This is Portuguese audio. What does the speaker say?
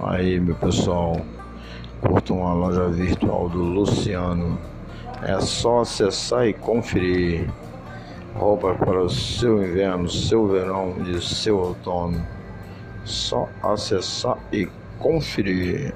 Aí, meu pessoal, curtam uma loja virtual do Luciano. É só acessar e conferir. Roupa para o seu inverno, seu verão e seu outono. Só acessar e conferir.